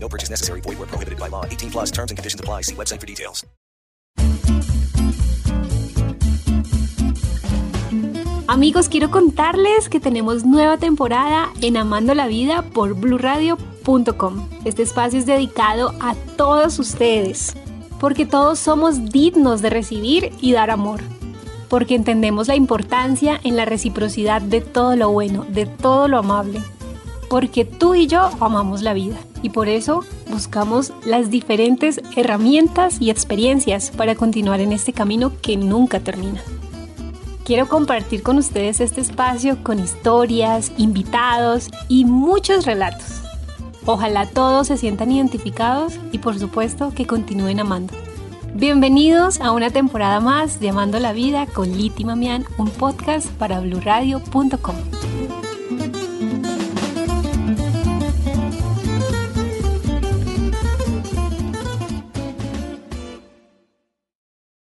No purchase necessary. Void where prohibited by law. 18 plus terms and conditions apply. See website for details. Amigos, quiero contarles que tenemos nueva temporada en Amando la Vida por bluradio.com. Este espacio es dedicado a todos ustedes, porque todos somos dignos de recibir y dar amor, porque entendemos la importancia en la reciprocidad de todo lo bueno, de todo lo amable, porque tú y yo amamos la vida y por eso buscamos las diferentes herramientas y experiencias para continuar en este camino que nunca termina. Quiero compartir con ustedes este espacio con historias, invitados y muchos relatos. Ojalá todos se sientan identificados y por supuesto que continúen amando. Bienvenidos a una temporada más de Amando la Vida con Liti Mamián, un podcast para bluradio.com.